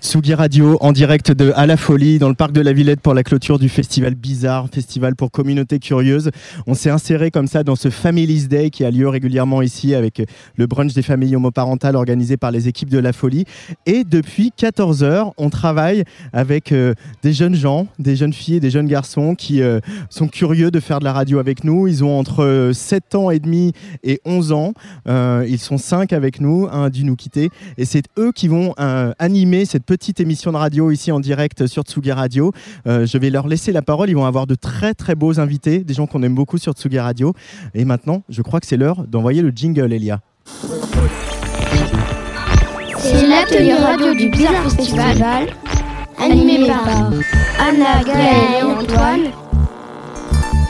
Tsugi Radio en direct de À la Folie dans le parc de la Villette pour la clôture du festival Bizarre, festival pour communauté curieuse. On s'est inséré comme ça dans ce Families Day qui a lieu régulièrement ici avec le brunch des familles homoparentales organisé par les équipes de La Folie. Et depuis 14 heures, on travaille avec euh, des jeunes gens, des jeunes filles et des jeunes garçons qui euh, sont curieux de faire de la radio avec nous. Ils ont entre euh, 7 ans et demi et 11 ans. Euh, ils sont 5 avec nous, un a dû nous quitter. Et c'est eux qui vont animer cette petite émission de radio ici en direct sur Tsugi Radio. Euh, je vais leur laisser la parole. Ils vont avoir de très très beaux invités, des gens qu'on aime beaucoup sur Tsugi Radio. Et maintenant, je crois que c'est l'heure d'envoyer le jingle, Elia. C'est l'atelier radio du Bizarre Festival, animé par Anna, Gaël et Antoine,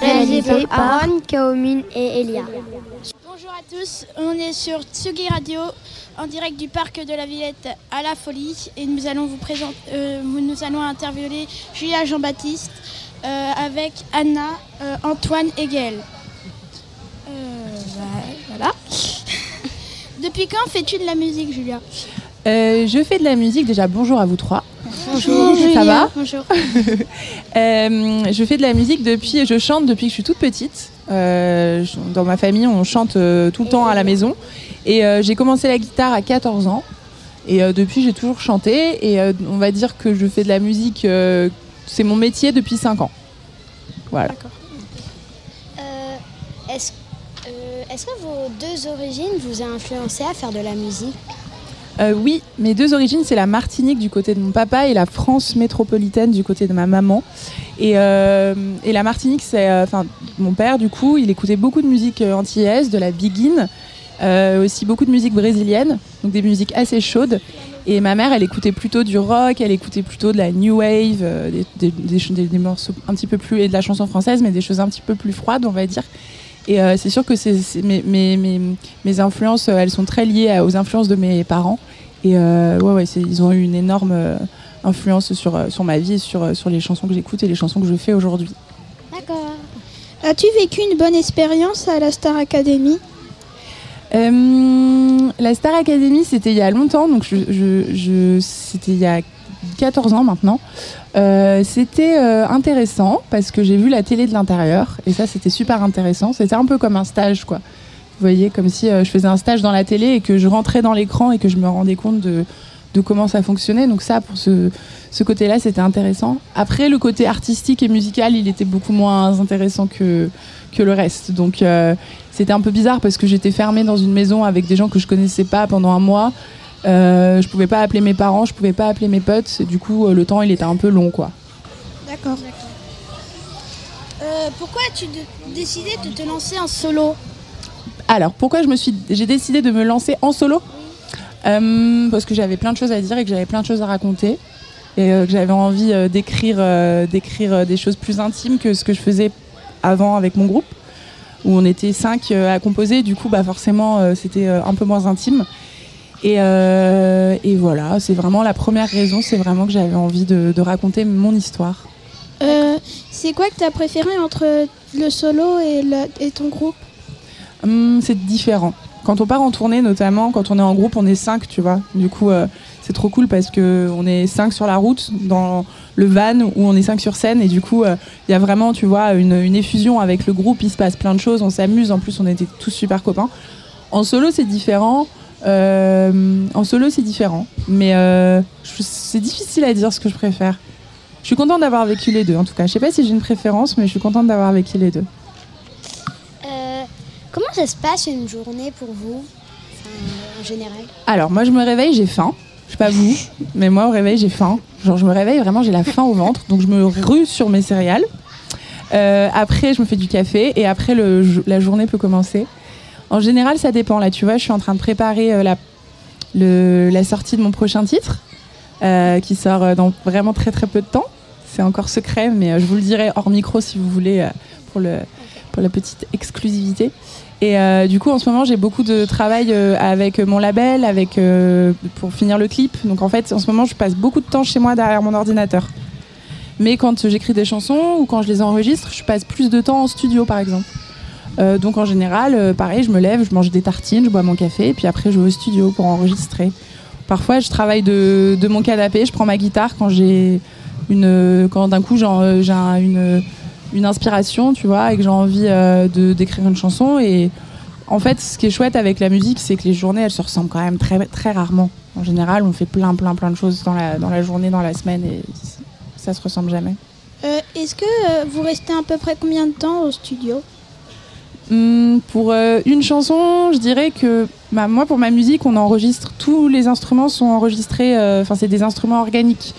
réalisé par Aaron, Kaomine et Elia. Bonjour à tous, on est sur Tsugi Radio en direct du parc de la Villette à la Folie et nous allons vous présenter, euh, nous allons interviewer Julia Jean-Baptiste euh, avec Anna, euh, Antoine et Gaël. Bah, voilà. Depuis quand fais-tu de la musique, Julia? Euh, je fais de la musique déjà. Bonjour à vous trois. Bonjour, Ça va Bonjour. Euh, je fais de la musique depuis, je chante depuis que je suis toute petite. Euh, dans ma famille, on chante euh, tout le temps à la maison. Et euh, j'ai commencé la guitare à 14 ans. Et euh, depuis, j'ai toujours chanté. Et euh, on va dire que je fais de la musique, euh, c'est mon métier depuis 5 ans. Voilà. Euh, Est-ce est-ce que vos deux origines vous ont influencé à faire de la musique? Euh, oui, mes deux origines, c'est la Martinique du côté de mon papa et la France métropolitaine du côté de ma maman. Et, euh, la Martinique, c'est, euh, enfin, mon père, du coup, il écoutait beaucoup de musique antillaise, de la biguine, aussi beaucoup de musique brésilienne, donc des musiques assez chaudes. Et ma mère, elle écoutait plutôt du rock, elle écoutait plutôt de la new wave, des- des morceaux un petit peu plus, et de la chanson française, mais des choses un petit peu plus froides, on va dire. Et euh, c'est sûr que c'est, c'est- mes, mes, mes, mes influences, euh, elles sont très liées à- aux influences de mes parents. Et euh, ouais, ouais, c'est- ils ont eu une énorme euh, influence sur, sur ma vie et sur, sur les chansons que j'écoute et les chansons que je fais aujourd'hui. D'accord. As-tu vécu une bonne expérience à la Star Academy? Euh, la Star Academy, c'était il y a longtemps, donc je, je- je- c'était il y a 14 ans maintenant. Euh, c'était euh, intéressant parce que j'ai vu la télé de l'intérieur et ça c'était super intéressant. C'était un peu comme un stage quoi. Vous voyez, comme si euh, je faisais un stage dans la télé et que je rentrais dans l'écran et que je me rendais compte de, comment ça fonctionnait. Donc ça, pour ce, ce côté-là, c'était intéressant. Après, le côté artistique et musical, il était beaucoup moins intéressant que, que le reste. Donc c'était un peu bizarre parce que j'étais fermée dans une maison avec des gens que je connaissais pas pendant un mois. Euh, je pouvais pas appeler mes parents, je pouvais pas appeler mes potes. Du coup, euh, le temps, il était un peu long, quoi. D'accord. Euh, pourquoi as-tu décidé de te lancer en solo? Alors, pourquoi je me suis, j'ai décidé de me lancer en solo? Euh, Parce que j'avais plein de choses à dire et que j'avais plein de choses à raconter et que j'avais envie d'écrire, d'écrire des choses plus intimes que ce que je faisais avant avec mon groupe, où on était cinq à composer. Du coup, bah forcément, c'était un peu moins intime. Et, euh, et voilà, c'est vraiment la première raison, c'est vraiment que j'avais envie de, de raconter mon histoire. Euh, C'est quoi que tu as préféré entre le solo et, le- et ton groupe Hum, c'est différent. Quand on part en tournée, notamment, quand on est en groupe, on est cinq, tu vois. Du coup, euh, c'est trop cool parce que on est cinq sur la route, dans le van, où on est cinq sur scène. Et du coup, il y a vraiment, tu vois, une, une effusion avec le groupe. Il se passe plein de choses, on s'amuse. En plus, on était tous super copains. En solo, c'est différent. Euh, en solo, c'est différent. Mais euh, c'est difficile à dire ce que je préfère. Je suis contente d'avoir vécu les deux, en tout cas. Je sais pas si j'ai une préférence, mais je suis contente d'avoir vécu les deux. Euh, Comment ça se passe une journée pour vous En général? Alors, moi, je me réveille, j'ai faim. Je sais pas vous, mais moi, au réveil, j'ai faim. Genre, je me réveille, vraiment, j'ai la faim au ventre. Donc, je me rue sur mes céréales. Après, je me fais du café. Et après, le, la journée peut commencer. En général, ça dépend. Là, tu vois, je suis en train de préparer euh, la, sortie de mon prochain titre, euh, qui sort euh, dans vraiment très, très peu de temps. c'est encore secret, mais je vous le dirai hors micro si vous voulez, pour, la petite exclusivité. Et du coup, en ce moment, j'ai beaucoup de travail avec mon label, avec pour finir le clip. Donc en fait, en ce moment, je passe beaucoup de temps chez moi derrière mon ordinateur. Mais quand j'écris des chansons ou quand je les enregistre, je passe plus de temps en studio, par exemple. Euh, donc en général, euh, pareil, je me lève, je mange des tartines, je bois mon café, et puis après, je vais au studio pour enregistrer. Parfois, je travaille de, mon canapé, je prends ma guitare quand j'ai une, quand d'un coup euh, j'ai un- une, inspiration, tu vois, et que j'ai envie d'écrire une chanson. Et en fait, ce qui est chouette avec la musique, c'est que les journées, elles se ressemblent quand même très, très rarement. En général, on fait plein, plein, plein de choses dans la, dans la journée, dans la semaine, et ça se ressemble jamais. Est-ce que vous restez à peu près combien de temps au studio? Hum, pour euh, une chanson, je dirais que bah, moi, pour ma musique, on enregistre tous les instruments sont enregistrés. euh, Enfin, c'est des instruments organiques.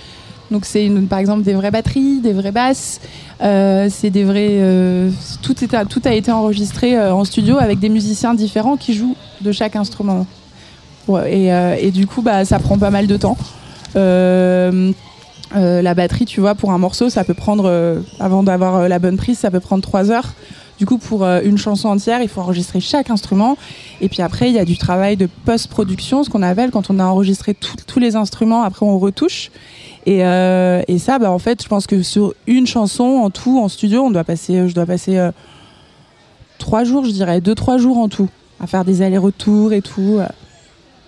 Donc, c'est par exemple des vraies batteries, des vraies basses. euh, c'est des vrais. tout, a été enregistré en studio avec des musiciens différents qui jouent de chaque instrument. Et, du coup, bah, ça prend pas mal de temps. La batterie, tu vois, pour un morceau, ça peut prendre, avant d'avoir la bonne prise, ça peut prendre trois heures. Du coup, pour euh, une chanson entière, il faut enregistrer chaque instrument. Et puis après, il y a du travail de post-production, ce qu'on appelle quand on a enregistré tous les instruments, après on retouche. Et, euh, et ça, bah, en fait, je pense que sur une chanson, en tout, en studio, on doit passer, je dois passer euh, trois jours, je dirais, deux, trois jours en tout, à faire des allers-retours et tout. euh,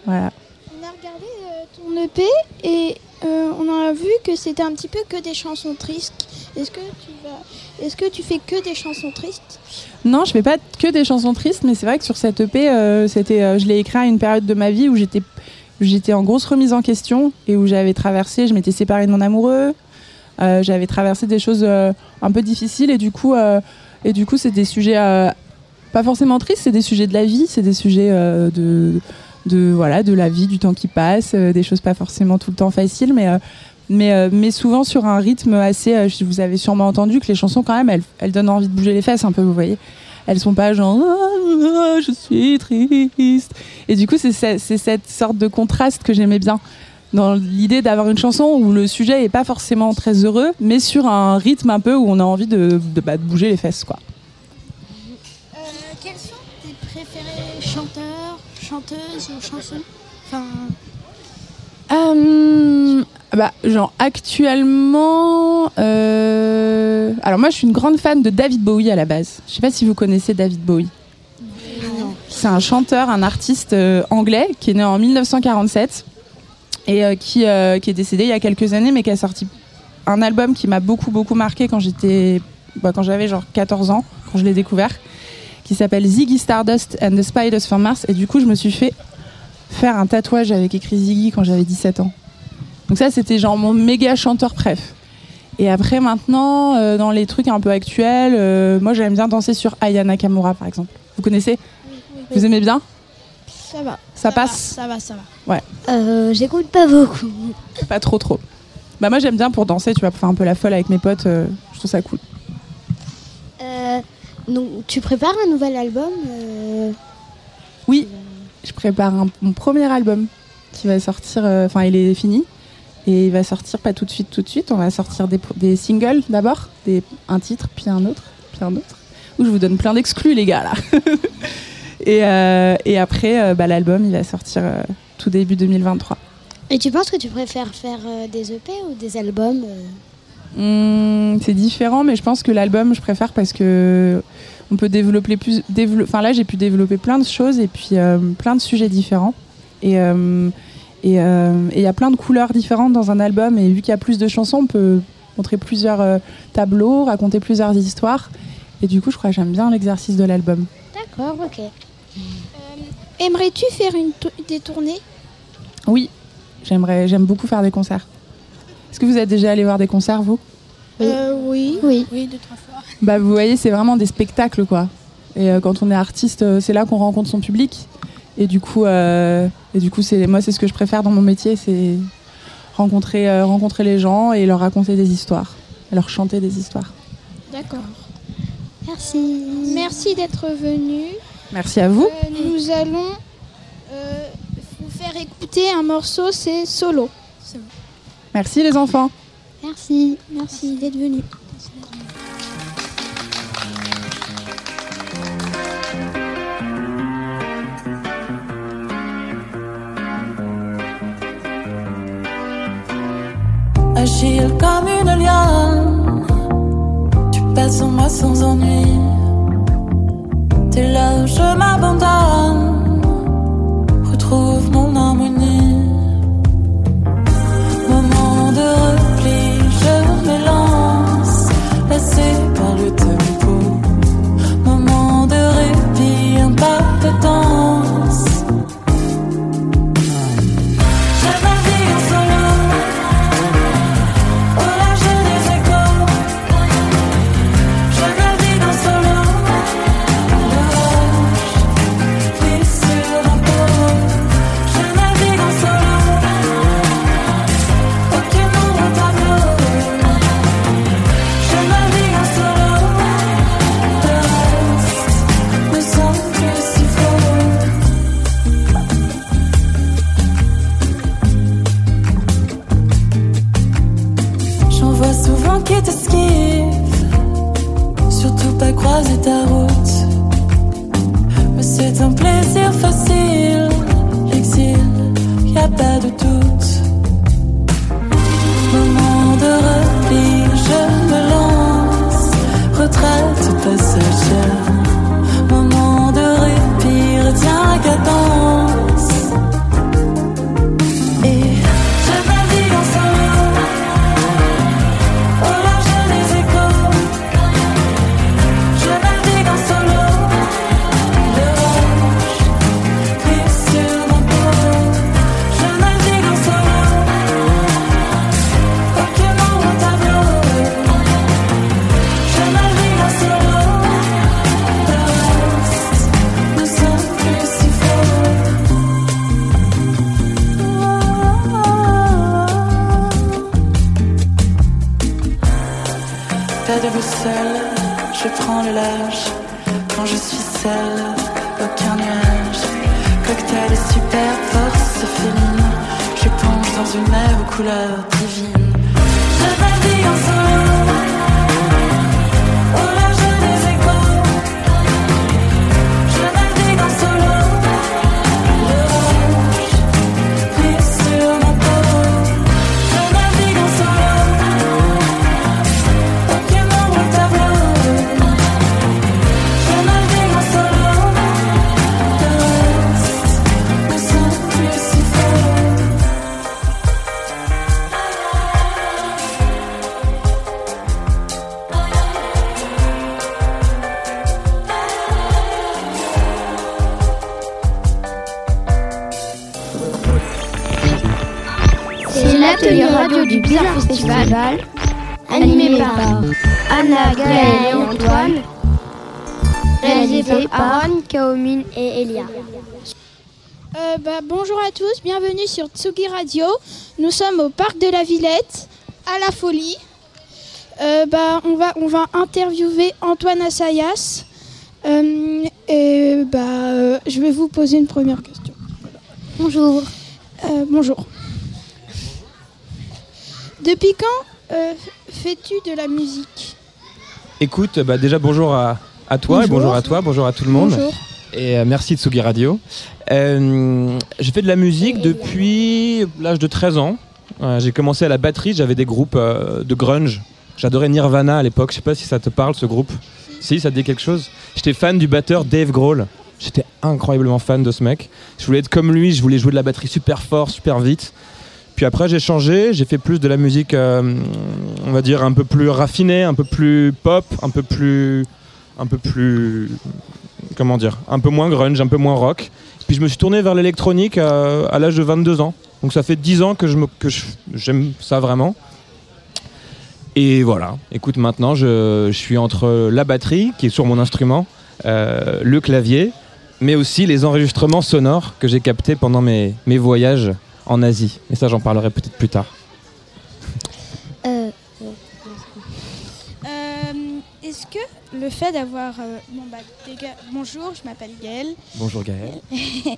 voilà. On a regardé ton EP et on a vu que c'était un petit peu que des chansons tristes. Est-ce que tu est-ce que tu fais que des chansons tristes? Non, je fais pas que des chansons tristes, mais c'est vrai que sur cette EP, euh, c'était, euh, je l'ai écrit à une période de ma vie où j'étais, j'étais en grosse remise en question et où j'avais traversé, je m'étais séparée de mon amoureux, euh, j'avais traversé des choses un peu difficiles et du coup, et du coup, c'est des sujets pas forcément tristes, c'est des sujets de la vie, c'est des sujets de, de voilà, de la vie, du temps qui passe, des choses pas forcément tout le temps faciles, mais mais, euh, mais souvent sur un rythme assez. euh, vous avez sûrement entendu que les chansons, quand même, elles, elles donnent envie de bouger les fesses un peu, vous voyez. Elles sont pas genre Ah, ah, je suis triste. Et du coup, c'est ce- c'est cette sorte de contraste que j'aimais bien. Dans l'idée d'avoir une chanson où le sujet est pas forcément très heureux, mais sur un rythme un peu où on a envie de, de, bah, de bouger les fesses, quoi. Euh, Quels sont tes préférés chanteurs, chanteuses ou chansons? Enfin, Euh, bah, genre actuellement, euh, alors moi je suis une grande fan de David Bowie à la base. Je sais pas si vous connaissez David Bowie. C'est un chanteur, un artiste euh, anglais qui est né en 1947 et euh, qui, qui est décédé il y a quelques années, mais qui a sorti un album qui m'a beaucoup beaucoup marqué quand j'étais, bah, quand j'avais genre 14 ans, quand je l'ai découvert, qui s'appelle Ziggy Stardust and the Spiders from Mars. Et du coup, je me suis fait faire un tatouage avec écrit Ziggy quand j'avais 17 ans. Donc ça, c'était genre mon méga chanteur préf. Et après, maintenant, euh, dans les trucs un peu actuels, euh, moi j'aime bien danser sur Aya Nakamura, par exemple. Vous connaissez Vous aimez bien ça va. Ça passe Ça va, ça va. Euh, J'écoute pas beaucoup. Pas trop trop. Bah moi j'aime bien pour danser, tu vois, pour faire un peu la folle avec mes potes, euh, je trouve ça cool. Euh, donc, tu prépares un nouvel album Oui, je prépare un- mon premier album qui va sortir, enfin il est fini, et il va sortir pas tout de suite, tout de suite, on va sortir des, des singles d'abord, des- un titre, puis un autre, puis un autre, où je vous donne plein d'exclus les gars là. et, euh, et après, euh, bah, l'album il va sortir euh, tout début 2023. Et tu penses que tu préfères faire des EP ou des albums Hum, c'est différent, mais je pense que l'album, je préfère parce que on peut développer plus. dévelop- Enfin là, j'ai pu développer plein de choses et puis plein de sujets différents. Et et euh, et il y a plein de couleurs différentes dans un album. Et vu qu'il y a plus de chansons, on peut montrer plusieurs euh, tableaux, raconter plusieurs histoires. Et du coup, je crois que j'aime bien l'exercice de l'album. D'accord, ok. Euh, Aimerais-tu faire une des tournées? Oui, j'aimerais, j'aime beaucoup faire des concerts. Est-ce que vous êtes déjà allé voir des concerts, vous? Oui. Euh, oui. Oui. Oui, deux, trois fois. Bah, vous voyez, c'est vraiment des spectacles, quoi. Et euh, quand on est artiste, euh, c'est là qu'on rencontre son public. Et du coup, euh, et du coup, c'est moi, c'est ce que je préfère dans mon métier, c'est rencontrer, euh, rencontrer les gens et leur raconter des histoires, leur chanter des histoires. D'accord. Merci. Merci d'être venu. Merci à vous. Euh, nous allons vous faire écouter un morceau, c'est Solo. Merci les enfants. Merci. Merci, merci d'être venu. En moi sans ennui. T'es là où je m'abandonne, retrouve mon quand je suis seule, aucun nuage. Cocktail et super force féline, je plonge dans une mer aux couleurs divines. Je navigue en L'atelier radio du Bizarre Festival, animé par Anna, Gaëlle et Antoine, réalisé par Aaron, Kaomine et Elia. Euh, bah, bonjour à tous, bienvenue sur Tsugi Radio. Nous sommes au parc de la Villette, à la folie. Euh, bah, on, va, on va interviewer Antoine Assayas. Euh, et bah, euh, je vais vous poser une première question. Bonjour. Euh, bonjour. Depuis quand euh, fais-tu de la musique? Écoute, bah déjà bonjour à, à toi et Bonjour. bonjour à toi, bonjour à tout le monde. Bonjour. Et euh, merci Tsugi Radio. Euh, j'ai fait de la musique depuis l'âge de 13 ans. Euh, j'ai commencé à la batterie, j'avais des groupes euh, de grunge. J'adorais Nirvana à l'époque, je sais pas si ça te parle ce groupe. Si, ça te dit quelque chose? J'étais fan du batteur Dave Grohl. J'étais incroyablement fan de ce mec. Je voulais être comme lui, je voulais jouer de la batterie super fort, super vite. Après, j'ai changé, j'ai fait plus de la musique, euh, on va dire, un peu plus raffinée, un peu plus pop, un peu plus. un peu plus. comment dire Un peu moins grunge, un peu moins rock. Puis je me suis tourné vers l'électronique euh, à l'âge de 22 ans. Donc ça fait 10 ans que je me- que j'aime ça vraiment. Et voilà, écoute, maintenant je, je suis entre la batterie, qui est sur mon instrument, euh, le clavier, mais aussi les enregistrements sonores que j'ai captés pendant mes, mes voyages en Asie. Et ça, j'en parlerai peut-être plus tard. Euh, Euh, est-ce que le fait d'avoir... euh, bon, bah, bonjour, je m'appelle Gaëlle. Bonjour Gaël.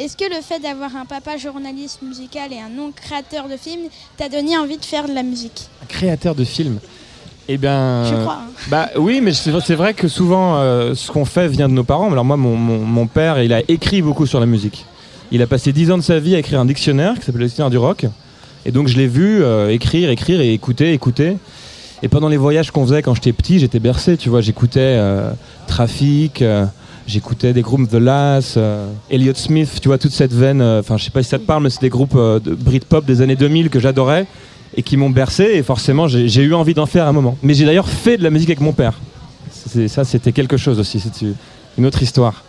Est-ce que le fait d'avoir un papa journaliste musical et un oncle créateur de films t'a donné envie de faire de la musique? Un créateur de films? Eh bien. Je crois. hein. Bah oui, mais c'est vrai- c'est vrai que souvent, euh, ce qu'on fait vient de nos parents. Alors moi, mon, mon- mon père, il a écrit beaucoup sur la musique. Il a passé 10 ans de sa vie à écrire un dictionnaire qui s'appelle le dictionnaire du rock. Et donc je l'ai vu euh, écrire, écrire et écouter, écouter. Et pendant les voyages qu'on faisait quand j'étais petit, j'étais bercé, tu vois. J'écoutais euh, Traffic, euh, j'écoutais des groupes The Last, euh, Elliott Smith, tu vois, toute cette veine. Enfin, je sais pas si ça te parle, mais c'est des groupes de Britpop des années 2000 que j'adorais et qui m'ont bercé. Et forcément, j'ai eu envie d'en faire un moment. Mais j'ai d'ailleurs fait de la musique avec mon père. Ça, c'était quelque chose aussi. C'est une autre histoire.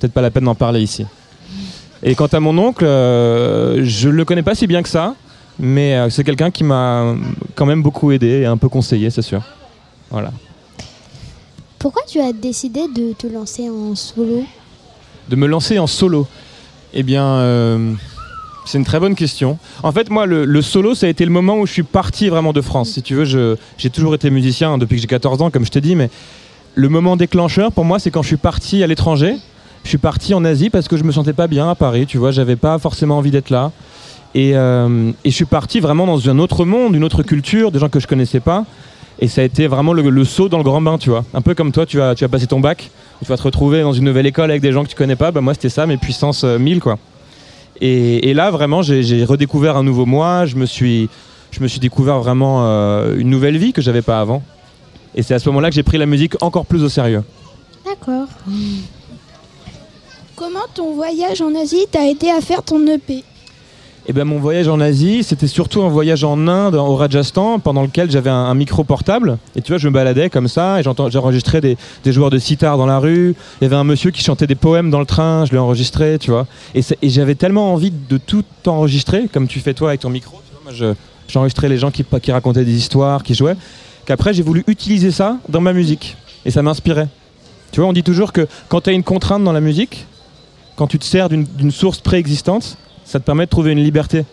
Peut-être pas la peine d'en parler ici. Et quant à mon oncle, euh, je le connais pas si bien que ça, mais euh, c'est quelqu'un qui m'a quand même beaucoup aidé et un peu conseillé, c'est sûr. Voilà. Pourquoi tu as décidé de te lancer en solo? De me lancer en solo? Eh bien, euh, c'est une très bonne question. En fait, moi, le, le solo, ça a été le moment où je suis parti vraiment de France. Si tu veux, j'ai toujours été musicien depuis que j'ai 14 ans, comme je t'ai dit, mais le moment déclencheur pour moi, c'est quand je suis parti à l'étranger. Je suis parti en Asie parce que je me sentais pas bien à Paris, tu vois, j'avais pas forcément envie d'être là. Et, euh, et je suis parti vraiment dans un autre monde, une autre culture, des gens que je connaissais pas. Et ça a été vraiment le, saut dans le grand bain, tu vois. Un peu comme toi, tu vas, tu vas passer ton bac, tu vas te retrouver dans une nouvelle école avec des gens que tu connais pas. Bah, moi, c'était ça, mes puissances euh, 1000, quoi. Et, et là, vraiment, j'ai j'ai redécouvert un nouveau moi. Je me suis, je me suis découvert vraiment euh, une nouvelle vie que j'avais pas avant. Et c'est à ce moment-là que j'ai pris la musique encore plus au sérieux. D'accord. Comment ton voyage en Asie t'a aidé à faire ton EP Et ben mon voyage en Asie, c'était surtout un voyage en Inde, au Rajasthan, pendant lequel j'avais un, micro portable. Et tu vois, je me baladais comme ça, et j'enregistrais des, des joueurs de sitar dans la rue. Il y avait un monsieur qui chantait des poèmes dans le train, je l'ai enregistré, tu vois. Et, j'avais tellement envie de tout enregistrer, comme tu fais toi avec ton micro. J'enregistrais les gens qui, qui racontaient des histoires, qui jouaient, qu'après j'ai voulu utiliser ça dans ma musique. Et ça m'inspirait. Tu vois, on dit toujours que quand tu as une contrainte dans la musique, quand tu te sers d'une source préexistante, ça te permet de trouver une liberté.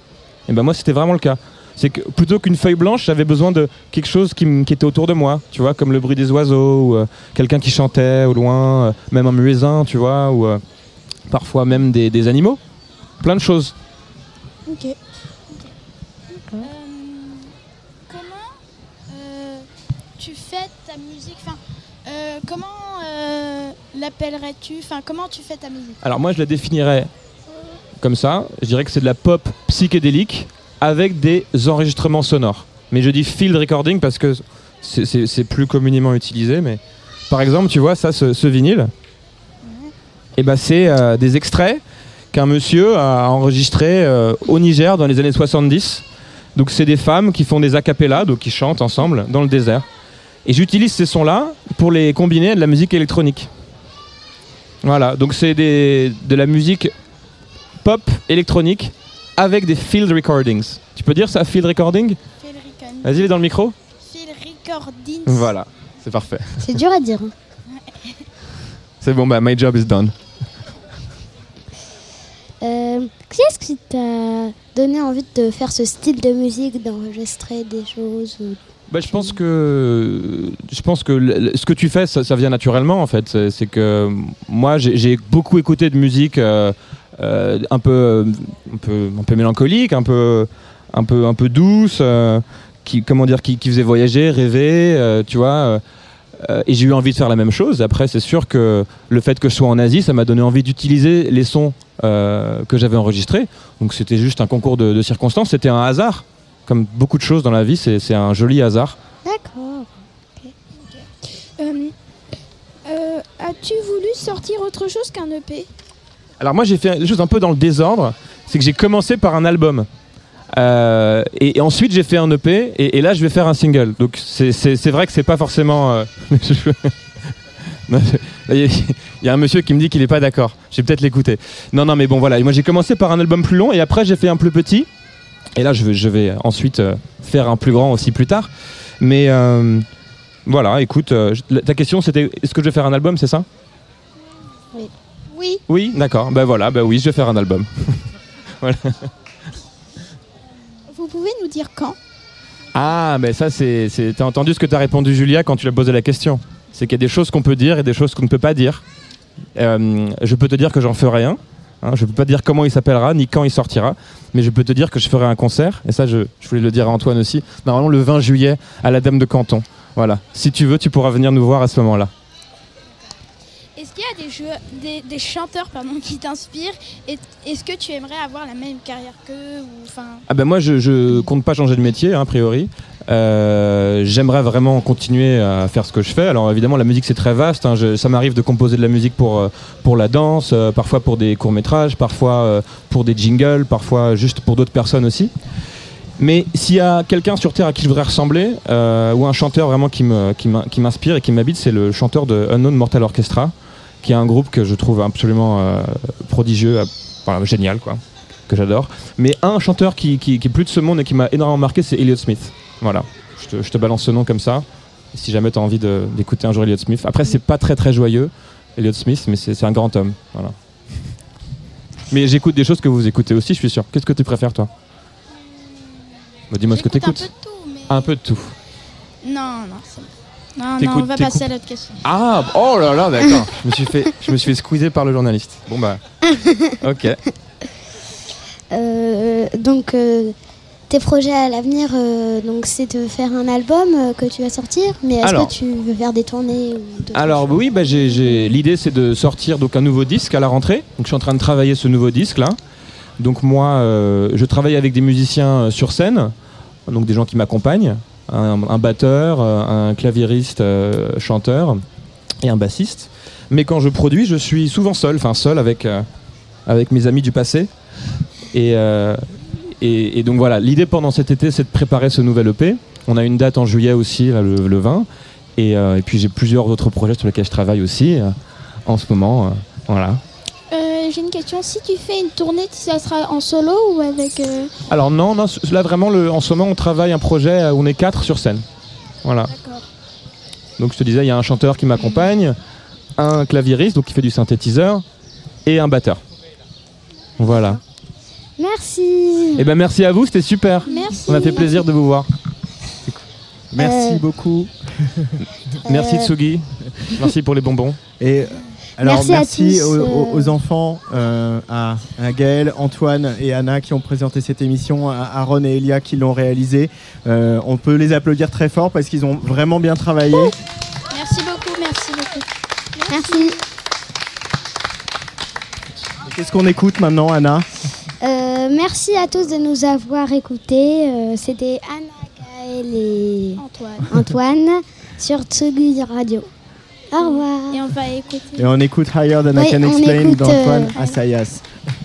Et ben moi, c'était vraiment le cas. C'est que plutôt qu'une feuille blanche, j'avais besoin de quelque chose qui, était autour de moi, tu vois, comme le bruit des oiseaux, ou euh, quelqu'un qui chantait au loin, euh, même un muezzin, tu vois, ou euh, parfois même des, des animaux. Plein de choses. Ok. Euh, comment euh, tu fais ta musique? Enfin, euh, comment l'appellerais-tu? Enfin, comment tu fais ta musique? Alors moi, je la définirais comme ça. Je dirais que c'est de la pop psychédélique avec des enregistrements sonores. Mais je dis field recording parce que c'est- plus communément utilisé. Mais par exemple, tu vois ça, ce, ce vinyle, et ben c'est euh, des extraits qu'un monsieur a enregistrés euh, au Niger dans les années 70. Donc c'est des femmes qui font des acapellas, donc qui chantent ensemble dans le désert. Et j'utilise ces sons-là pour les combiner à de la musique électronique. Voilà, donc c'est des- de la musique pop électronique avec des field recordings. Tu peux dire ça, field recording Phil Recon- Vas-y, dans le micro. Phil Recordings. Voilà, c'est parfait. C'est dur à dire. hein. C'est bon, bah, my job is done. Euh, Qu'est-ce qui t'a donné envie de faire ce style de musique, d'enregistrer des choses ou- Bah, je pense que je pense que ce que tu fais, ça, vient naturellement en fait. C'est que moi, j'ai beaucoup écouté de musique euh, euh, un peu un peu mélancolique, un peu un peu un peu douce, euh, qui comment dire, qui, faisait voyager, rêver, tu vois. et j'ai eu envie de faire la même chose. Après, c'est sûr que le fait que je sois en Asie, ça m'a donné envie d'utiliser les sons que j'avais enregistrés. Donc c'était juste un concours de circonstances. C'était un hasard. Comme beaucoup de choses dans la vie, c'est un joli hasard. D'accord. Euh, euh, As-tu voulu sortir autre chose qu'un EP Alors moi j'ai fait des choses un peu dans le désordre, c'est que j'ai commencé par un album. Euh, et, et ensuite j'ai fait un EP et, et là je vais faire un single. Donc c'est- vrai que c'est pas forcément... euh, Il y, a- il y a un monsieur qui me dit qu'il est pas d'accord. Je vais peut-être l'écouter. Non, non, mais bon voilà. Moi j'ai commencé par un album plus long et après j'ai fait un plus petit. Et là je vais, je vais ensuite euh, faire un plus grand aussi plus tard. Mais euh, voilà, écoute, euh, ta question c'était est-ce que je vais faire un album, c'est ça? Oui. Oui, d'accord. Ben voilà, ben oui, je vais faire un album. voilà. Vous pouvez nous dire quand? Ah, ben ça, c'est. T'as entendu ce que t'as répondu, Julia, quand tu lui as posé la question C'est qu'il y a des choses qu'on peut dire et des choses qu'on ne peut pas dire. Euh, je peux te dire que j'en ferai un. Hein, je ne peux pas dire comment il s'appellera ni quand il sortira, mais je peux te dire que je ferai un concert. Et ça, je, je voulais le dire à Antoine aussi. Normalement, le 20 juillet à la Dame de Canton. Voilà. Si tu veux, tu pourras venir nous voir à ce moment-là. Est-ce qu'il y a des, joueurs, des, des chanteurs pardon, qui t'inspirent? Et Est-ce que tu aimerais avoir la même carrière qu'eux ou, Ah ben moi, je, je compte pas changer de métier, hein, a priori. Euh, J'aimerais vraiment continuer à faire ce que je fais. Alors évidemment, la musique c'est très vaste. hein. Ça m'arrive de composer de la musique pour euh, pour la danse, euh, parfois pour des courts métrages, parfois pour des jingles, parfois juste pour d'autres personnes aussi. Mais s'il y a quelqu'un sur Terre à qui je voudrais ressembler, ou un chanteur vraiment qui m'inspire et qui m'habite, c'est le chanteur de Unknown Mortal Orchestra, qui est un groupe que je trouve absolument prodigieux, génial quoi, que j'adore. Mais un chanteur qui est plus de ce monde et qui m'a énormément marqué, c'est Elliott Smith. Voilà, je te, je te balance ce nom comme ça. Si jamais tu as envie d'écouter un jour Elliott Smith. Après, c'est pas très très joyeux, Elliott Smith, mais c'est un grand homme. Voilà. Mais j'écoute des choses que vous écoutez aussi, je suis sûr. Qu'est-ce que tu préfères, toi? Bah, Dis-moi ce que tu écoutes. un peu de tout, mais... Un peu de tout. Non, non, c'est bon. Non, non, on va passer à l'autre question. Ah, oh là là, d'accord. je me suis fait, je me suis fait squeezer par le journaliste. Bon bah, ok. Euh, donc, euh, tes projets à l'avenir, euh, donc c'est de faire un album euh, que tu vas sortir, mais est-ce Alors. que tu veux faire des tournées ou Alors oui, bah, j'ai- j'ai- l'idée c'est de sortir donc un nouveau disque à la rentrée. Donc je suis en train de travailler ce nouveau disque là. Donc moi, euh, je travaille avec des musiciens euh, sur scène, donc des gens qui m'accompagnent, un, un batteur, euh, un claviériste, euh, chanteur et un bassiste. Mais quand je produis, je suis souvent seul, enfin seul avec euh, avec mes amis du passé. Et, euh, et, et donc voilà, l'idée pendant cet été, c'est de préparer ce nouvel EP. On a une date en juillet aussi, là, le, le 20. Et, euh, et puis j'ai plusieurs autres projets sur lesquels je travaille aussi euh, en ce moment. euh, voilà. J'ai une question. Si tu fais une tournée, ça sera en solo ou avec. Alors non, non, là vraiment, le, en ce moment, on travaille un projet où on est quatre sur scène. Voilà. Donc je te disais, il y a un chanteur qui m'accompagne, un claviériste, donc qui fait du synthétiseur, et un batteur. Voilà. Merci. Et ben merci à vous, c'était super. Merci. On a fait plaisir de vous voir. Merci Euh, beaucoup. Merci Euh, Tsugi. Merci pour les bonbons. Et alors Merci merci, à tous, aux, euh, aux- aux enfants, euh, à, à Gaël, Antoine et Anna qui ont présenté cette émission, à Aaron et Elia qui l'ont réalisée. Euh, on peut les applaudir très fort parce qu'ils ont vraiment bien travaillé. Merci beaucoup, merci beaucoup. Merci. Qu'est-ce qu'on écoute maintenant, Anna? Euh, merci à tous de nous avoir écoutés. Euh, C'était Anna, Gaël et Antoine. Antoine sur Tsugi Radio. Au revoir. Et on va écouter. Et on écoute Higher Than I Can on Explain écoute, d'Antoine euh, Assayas. This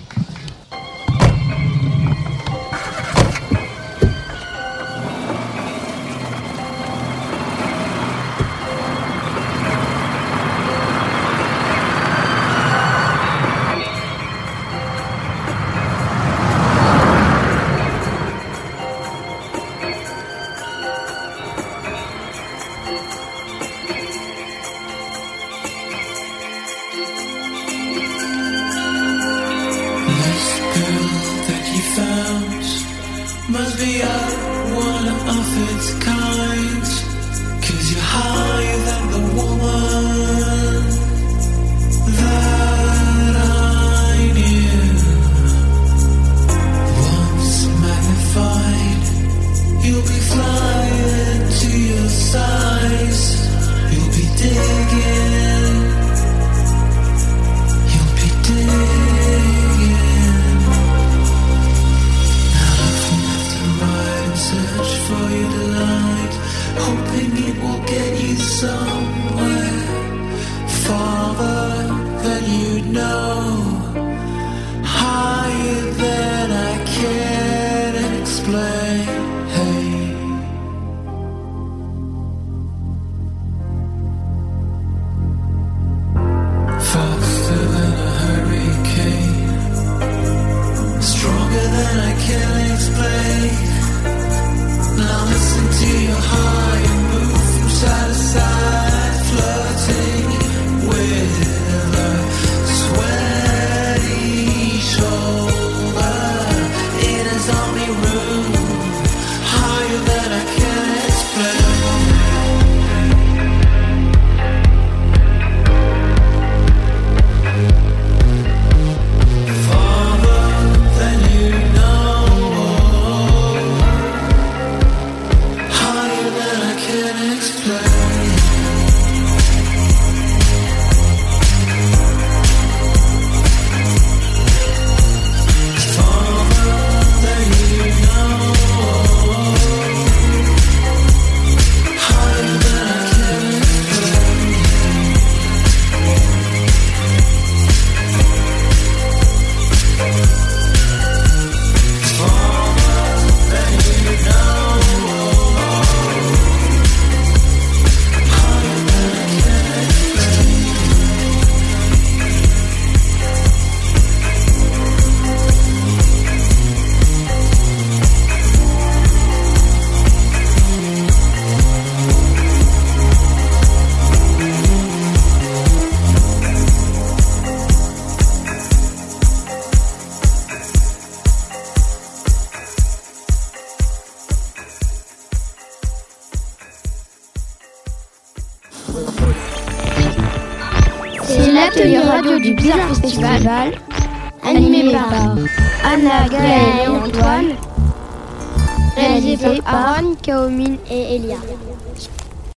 Festival, animé par Anna, Gaëlle et Antoine, réalisé par Aaron, Kaomine et Elia.